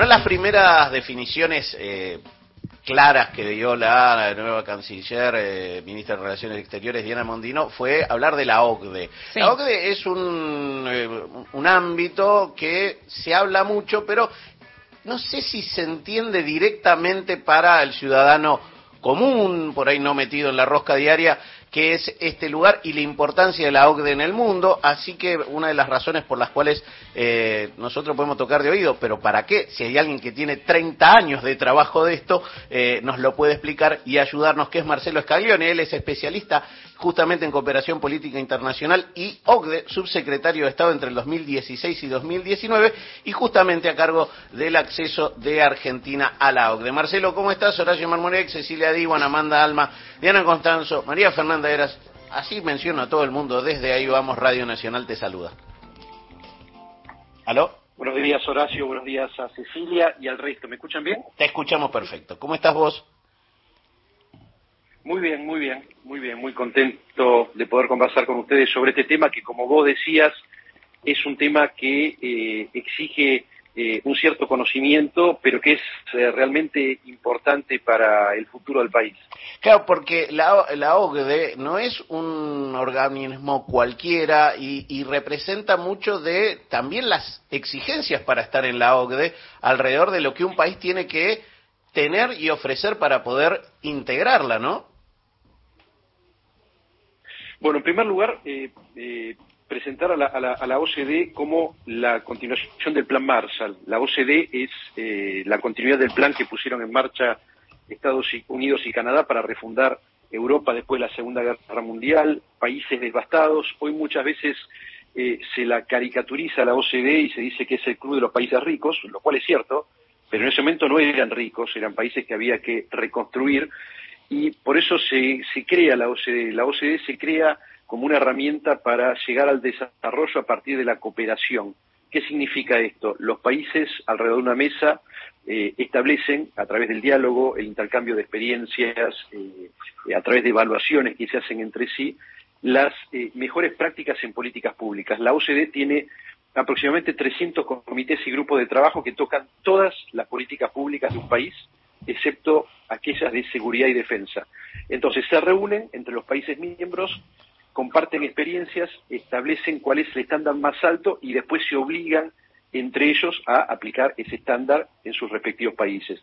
Una de las primeras definiciones eh, claras que dio la, nueva canciller, eh, ministra de Relaciones Exteriores, Diana Mondino, fue hablar de la OCDE. La OCDE es un, eh, un ámbito que se habla mucho, pero no sé si se entiende directamente para el ciudadano común, por ahí no metido en la rosca diaria, que es este lugar y la importancia de la OCDE en el mundo. Así que una de las razones por las cuales eh, nosotros podemos tocar de oído, pero ¿para qué? Si hay alguien que tiene 30 años de trabajo de esto, eh, nos lo puede explicar y ayudarnos, que es Marcelo Escaglione. Él es especialista justamente en cooperación política internacional y OCDE, subsecretario de Estado entre el 2016 y 2019 y justamente a cargo del acceso de Argentina a la OCDE. Marcelo, ¿cómo estás? Horacio Marmorex, Cecilia Diwan, Amanda Alma, Diana Constanzo, María Fernanda Eras. Así menciono a todo el mundo. Desde ahí vamos, Radio Nacional te saluda. ¿Aló? Buenos días, Horacio. Buenos días a Cecilia y al resto. ¿Me escuchan bien? Te escuchamos perfecto. ¿Cómo estás vos? Muy bien, muy bien, muy bien, muy contento de poder conversar con ustedes sobre este tema que, como vos decías, es un tema que eh, exige eh, un cierto conocimiento, pero que es eh, realmente importante para el futuro del país. Claro, porque la, la OCDE no es un organismo cualquiera y, y, representa mucho de también las exigencias para estar en la OCDE alrededor de lo que un país tiene que tener y ofrecer para poder integrarla, ¿no? Bueno, en primer lugar, eh, eh, presentar a la, a, la, OCDE como la continuación del Plan Marshall. La OCDE es eh, la continuidad del plan que pusieron en marcha Estados Unidos y Canadá para refundar Europa después de la Segunda Guerra Mundial, países devastados. Hoy muchas veces se la caricaturiza a la OCDE y se dice que es el club de los países ricos, lo cual es cierto, pero en ese momento no eran ricos, eran países que había que reconstruir y por eso se, se crea la OCDE. La OCDE se crea como una herramienta para llegar al desarrollo a partir de la cooperación. ¿Qué significa esto? Los países alrededor de una mesa eh, establecen, a través del diálogo, el intercambio de experiencias, eh, a través de evaluaciones que se hacen entre sí, las eh, mejores prácticas en políticas públicas. La OCDE tiene aproximadamente 300 comités y grupos de trabajo que tocan todas las políticas públicas de un país excepto aquellas de seguridad y defensa. Entonces se reúnen entre los países miembros, comparten experiencias, establecen cuál es el estándar más alto y después se obligan entre ellos a aplicar ese estándar en sus respectivos países.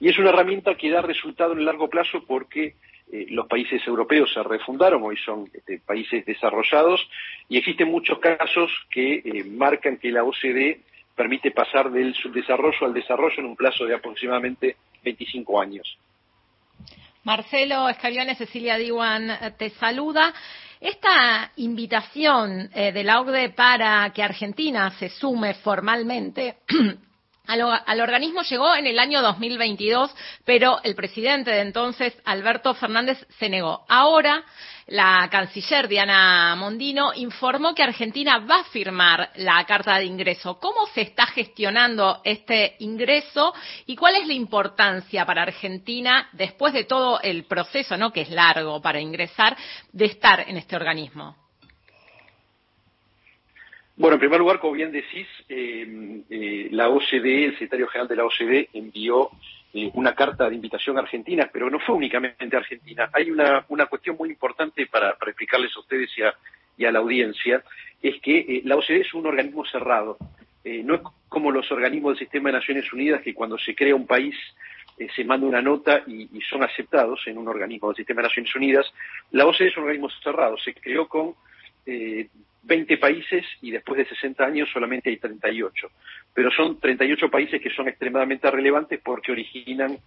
Y es una herramienta que da resultado en el largo plazo porque eh, los países europeos se refundaron, hoy son este, países desarrollados, y existen muchos casos que eh, marcan que la OCDE permite pasar del subdesarrollo al desarrollo en un plazo de aproximadamente 25 años. Marcelo Escavione, Cecilia Diwan eh, te saluda. Esta invitación eh, de la OCDE para que Argentina se sume formalmente al, organismo llegó en el año 2022, pero el presidente de entonces, Alberto Fernández, se negó. Ahora, la canciller Diana Mondino informó que Argentina va a firmar la carta de ingreso. ¿Cómo se está gestionando este ingreso y cuál es la importancia para Argentina, después de todo el proceso, ¿no? que es largo para ingresar, de estar en este organismo? Bueno, en primer lugar, como bien decís, eh, eh, la OCDE, el secretario general de la OCDE, envió eh, una carta de invitación a Argentina, pero no fue únicamente Argentina. Hay una, una cuestión muy importante para, para explicarles a ustedes y a, y a la audiencia, es que la OCDE es un organismo cerrado. no es como los organismos del Sistema de Naciones Unidas, que cuando se crea un país se manda una nota y, y, son aceptados en un organismo del Sistema de Naciones Unidas. La OCDE es un organismo cerrado, se creó con eh, 20 países y después de 60 años solamente hay 38. Pero son 38 países que son extremadamente relevantes porque originan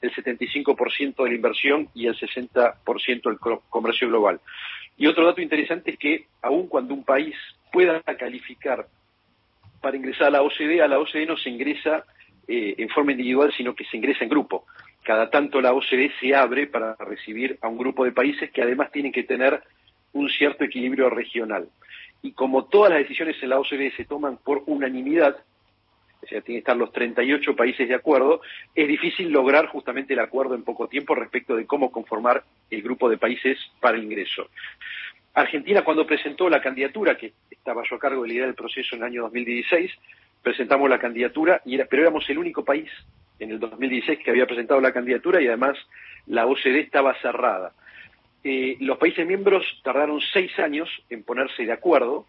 el 75% de la inversión y el 60% del comercio global. Y otro dato interesante es que aun cuando un país pueda calificar para ingresar a la OCDE, a la OCDE no se ingresa eh, en forma individual, sino que se ingresa en grupo. Cada tanto la OCDE se abre para recibir a un grupo de países que además tienen que tener un cierto equilibrio regional y como todas las decisiones en la OCDE se toman por unanimidad, o sea, tienen que estar los 38 países de acuerdo, es difícil lograr justamente el acuerdo en poco tiempo respecto de cómo conformar el grupo de países para el ingreso. Argentina, cuando presentó la candidatura, que estaba yo a cargo de la idea del proceso en el año 2016, presentamos la candidatura, y era, pero éramos el único país en el 2016 que había presentado la candidatura y además la OCDE estaba cerrada. Eh, los países miembros tardaron seis años en ponerse de acuerdo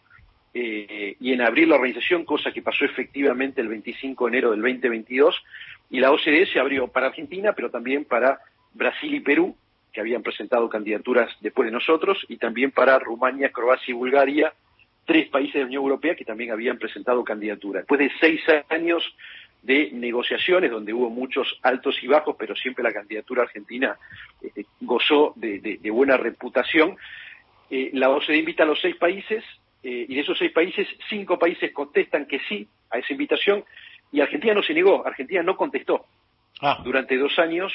eh, y en abrir la organización, cosa que pasó efectivamente el 25 de enero del 2022, y la OCDE se abrió para Argentina, pero también para Brasil y Perú, que habían presentado candidaturas después de nosotros, y también para Rumania, Croacia y Bulgaria, tres países de la Unión Europea que también habían presentado candidaturas. Después de seis años de negociaciones donde hubo muchos altos y bajos, pero siempre la candidatura argentina eh, gozó de, buena reputación. Eh, la OCDE invita a los seis países eh, y de esos seis países, cinco países contestan que sí a esa invitación y Argentina no se negó, Argentina no contestó. Ah. Durante dos años,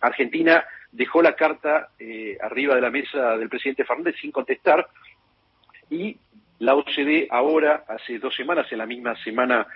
Argentina dejó la carta arriba de la mesa del presidente Fernández sin contestar y la OCDE ahora, hace dos semanas, en la misma semana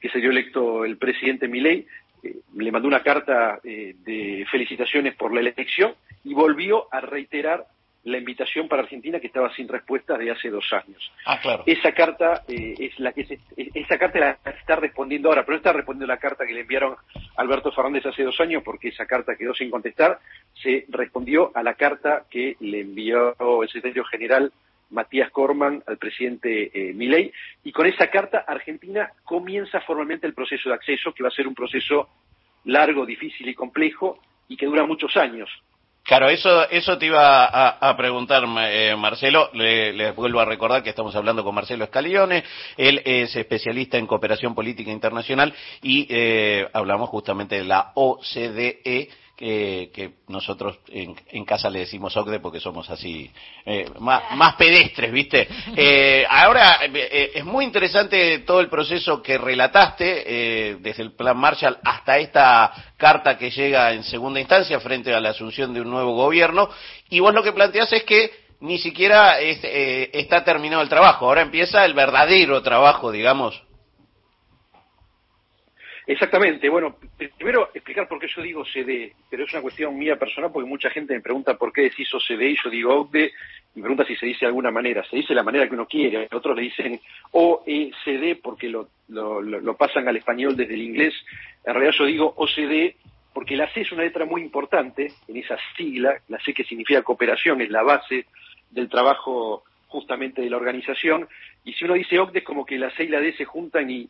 que se dio electo el presidente Milei, eh, le mandó una carta eh, de felicitaciones por la elección y volvió a reiterar la invitación para Argentina que estaba sin respuesta de hace dos años. Ah, claro. Esa carta eh, es la que se, esa carta la está respondiendo ahora, pero no está respondiendo la carta que le enviaron a Alberto Fernández hace dos años porque esa carta quedó sin contestar. Se respondió a la carta que le envió el secretario general Matías Corman al presidente eh, Milei, y con esa carta Argentina comienza formalmente el proceso de acceso, que va a ser un proceso largo, difícil y complejo, y que dura muchos años. Claro, eso, eso te iba a, preguntar, eh, Marcelo. Les vuelvo a recordar que estamos hablando con Marcelo Escalione. Él es especialista en cooperación política internacional y eh, hablamos justamente de la OCDE que, nosotros en, casa le decimos OCDE porque somos así, eh, más, pedestres, ¿viste? Eh, ahora, eh, es muy interesante todo el proceso que relataste, desde el Plan Marshall hasta esta carta que llega en segunda instancia frente a la asunción de un nuevo gobierno, y vos lo que planteás es que ni siquiera está terminado el trabajo, ahora empieza el verdadero trabajo, digamos, Exactamente, bueno, primero explicar por qué yo digo CD, pero es una cuestión mía personal porque mucha gente me pregunta por qué decís OCDE y yo digo OCDE y me pregunta si se dice de alguna manera, se dice de la manera que uno quiere, otros le dicen OECD porque lo, lo, lo pasan al español desde el inglés, en realidad yo digo OCDE porque la C es una letra muy importante en esa sigla, la C que significa cooperación, es la base del trabajo justamente de la organización, y si uno dice OCDE es como que la C y la D se juntan y,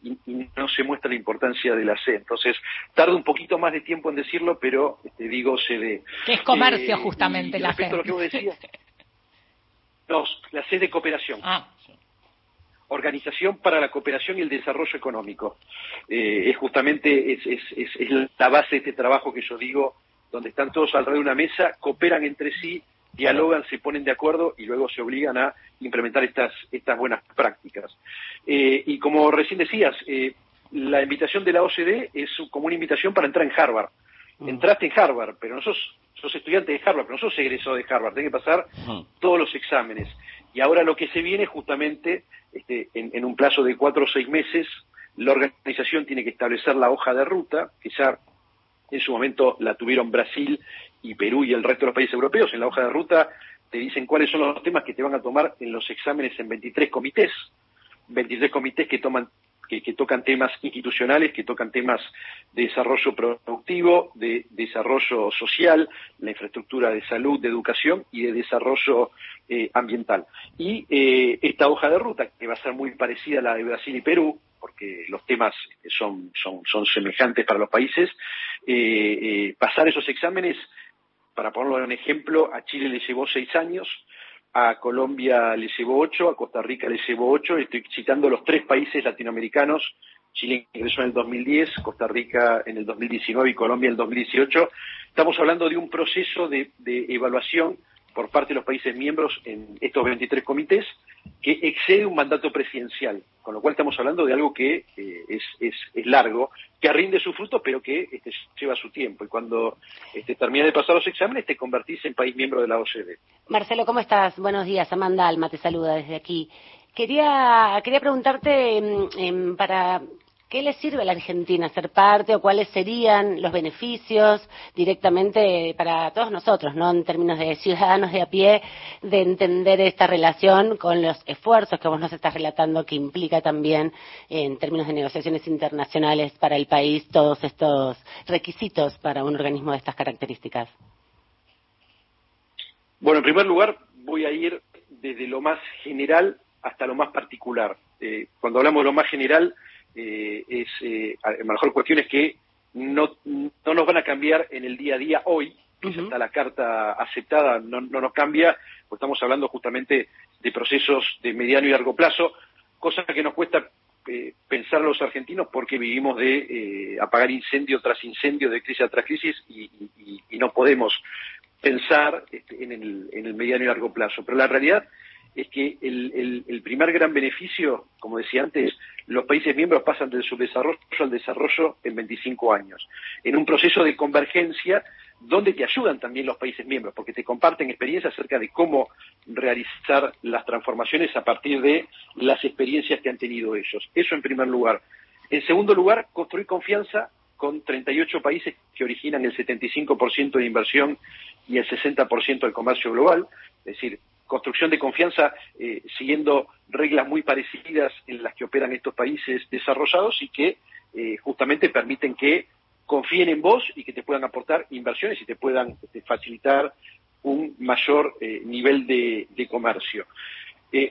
no se muestra la importancia de la C. Entonces, tarda un poquito más de tiempo en decirlo, pero este, digo CD. Que es comercio, eh, justamente, la C. lo que vos decías, no, la C de cooperación. Ah. Organización para la Cooperación y el Desarrollo Económico. Eh, es justamente es, es, es la base de este trabajo que yo digo, donde están todos alrededor de una mesa, cooperan entre sí dialogan, se ponen de acuerdo y luego se obligan a implementar estas, estas buenas prácticas. Eh, y como recién decías, eh, la invitación de la OCDE es como una invitación para entrar en Harvard. Mm. Entraste en Harvard, pero no sos, estudiante de Harvard, pero no sos egresado de Harvard, tenés que pasar todos los exámenes. Y ahora lo que se viene justamente, este, en, en un plazo de cuatro o seis meses, la organización tiene que establecer la hoja de ruta, que ya en su momento la tuvieron Brasil y Perú y el resto de los países europeos. En la hoja de ruta te dicen cuáles son los temas que te van a tomar en los exámenes en 23 comités. 23 comités que toman que, tocan temas institucionales, que tocan temas de desarrollo productivo, de desarrollo social, la infraestructura de salud, de educación y de desarrollo eh, ambiental. Y eh, esta hoja de ruta, que va a ser muy parecida a la de Brasil y Perú, porque los temas son, son, son semejantes para los países, eh, pasar esos exámenes para ponerlo en ejemplo, a Chile le llevó seis años, a Colombia le llevó ocho, a Costa Rica le llevó ocho, estoy citando los tres países latinoamericanos, Chile ingresó en el 2010, Costa Rica en el 2019 y Colombia en el 2018. Estamos hablando de un proceso de evaluación por parte de los países miembros en estos 23 comités que excede un mandato presidencial, con lo cual estamos hablando de algo que eh, es, es, largo, que rinde su fruto, pero que este, lleva su tiempo. Y cuando este, de pasar los exámenes, te convertís en país miembro de la OCDE. Marcelo, ¿cómo estás? Buenos días. Amanda Alma te saluda desde aquí. Quería, quería preguntarte mm, em, para ¿Qué le sirve a la Argentina ser parte o cuáles serían los beneficios directamente para todos nosotros, ¿no? En términos de ciudadanos de a pie, de entender esta relación con los esfuerzos que vos nos estás relatando que implica también en términos de negociaciones internacionales para el país todos estos requisitos para un organismo de estas características. Bueno, en primer lugar, voy a ir desde lo más general hasta lo más particular. Eh, cuando hablamos de lo más general, eh, es eh, la mejor cuestión es que no, no nos van a cambiar en el día a día hoy, que está la carta aceptada, no, no nos cambia, pues estamos hablando justamente de procesos de mediano y largo plazo, cosa que nos cuesta eh, pensar los argentinos porque vivimos de apagar incendio tras incendio, de crisis tras crisis, y, no podemos pensar este, en, el, en el mediano y largo plazo. Pero la realidad es que el, primer gran beneficio, como decía antes, los países miembros pasan del subdesarrollo al desarrollo en 25 años, en un proceso de convergencia donde te ayudan también los países miembros, porque te comparten experiencias acerca de cómo realizar las transformaciones a partir de las experiencias que han tenido ellos. Eso en primer lugar. En segundo lugar, construir confianza con 38 países que originan el 75% de inversión y el 60% del comercio global, es decir, construcción de confianza eh, siguiendo reglas muy parecidas en las que operan estos países desarrollados y que eh, justamente permiten que confíen en vos y que te puedan aportar inversiones y te puedan este, facilitar un mayor eh, nivel de, comercio.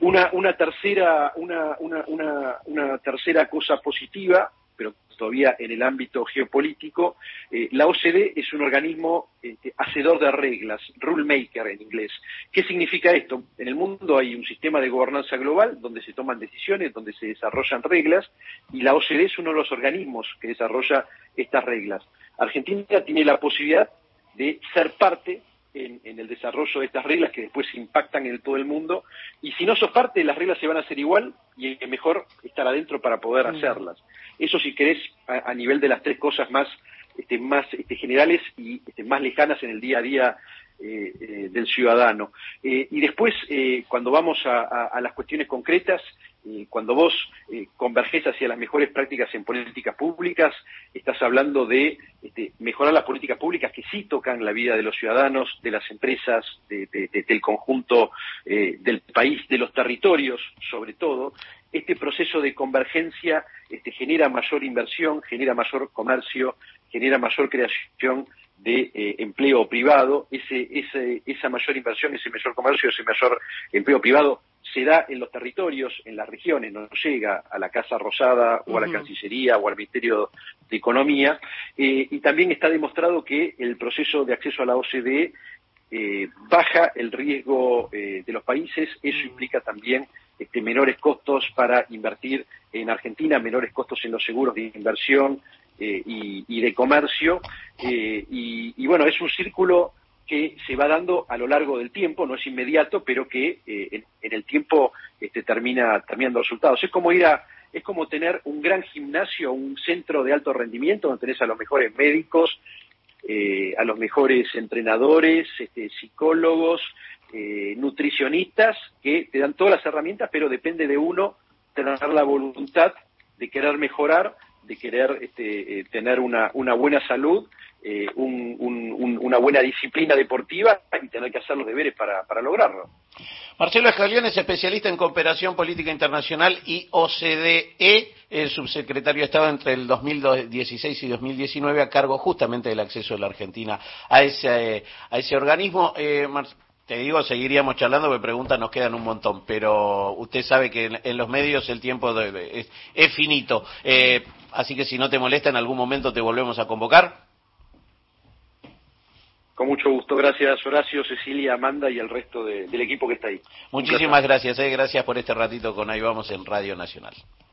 una, una, tercera, una, una, una tercera cosa positiva pero todavía en el ámbito geopolítico, eh, la OCDE es un organismo este, hacedor de reglas, rule maker en inglés. ¿Qué significa esto? En el mundo hay un sistema de gobernanza global donde se toman decisiones, donde se desarrollan reglas, y la OCDE es uno de los organismos que desarrolla estas reglas. Argentina tiene la posibilidad de ser parte en, el desarrollo de estas reglas que después impactan en todo el mundo. Y si no sos parte, las reglas se van a hacer igual y es mejor estar adentro para poder mm. hacerlas. Eso si querés a, nivel de las tres cosas más, este, más este, generales y este, más lejanas en el día a día eh, eh, del ciudadano. Eh, y después, cuando vamos a, las cuestiones concretas, cuando vos converges hacia las mejores prácticas en políticas públicas, estás hablando de este, mejorar las políticas públicas que sí tocan la vida de los ciudadanos, de las empresas, del conjunto del país, de los territorios, sobre todo. Este proceso de convergencia este, genera mayor inversión, genera mayor comercio, genera mayor creación de eh, empleo privado, ese, ese, esa mayor inversión, ese mayor comercio, ese mayor empleo privado se da en los territorios, en las regiones, no llega a la Casa Rosada o a la Cancillería o al Ministerio de Economía. Eh, y también está demostrado que el proceso de acceso a la OCDE eh, baja el riesgo de los países, eso implica también este, menores costos para invertir en Argentina, menores costos en los seguros de inversión, eh, y, de comercio. Eh, y, bueno, es un círculo que se va dando a lo largo del tiempo, no es inmediato, pero que eh, en, el tiempo este, termina, terminando resultados. Es como ir a, es como tener un gran gimnasio, un centro de alto rendimiento, donde tenés a los mejores médicos, a los mejores entrenadores, este, psicólogos, nutricionistas, que te dan todas las herramientas, pero depende de uno tener la voluntad de querer mejorar de querer este, eh, tener una, una, buena salud, eh, una buena disciplina deportiva y tener que hacer los deberes para, para lograrlo. Marcelo Escalión es especialista en cooperación política internacional y OCDE, el subsecretario de Estado entre el 2016 y 2019 a cargo justamente del acceso de la Argentina a ese, a ese organismo. Eh, te digo, seguiríamos charlando, me preguntan, nos quedan un montón, pero usted sabe que en, los medios el tiempo es, finito. Eh, así que si no te molesta, en algún momento te volvemos a convocar. Con mucho gusto. Gracias, Horacio, Cecilia, Amanda y el resto del equipo que está ahí. Muchísimas gracias, eh, gracias por este ratito con Ahí Vamos en Radio Nacional.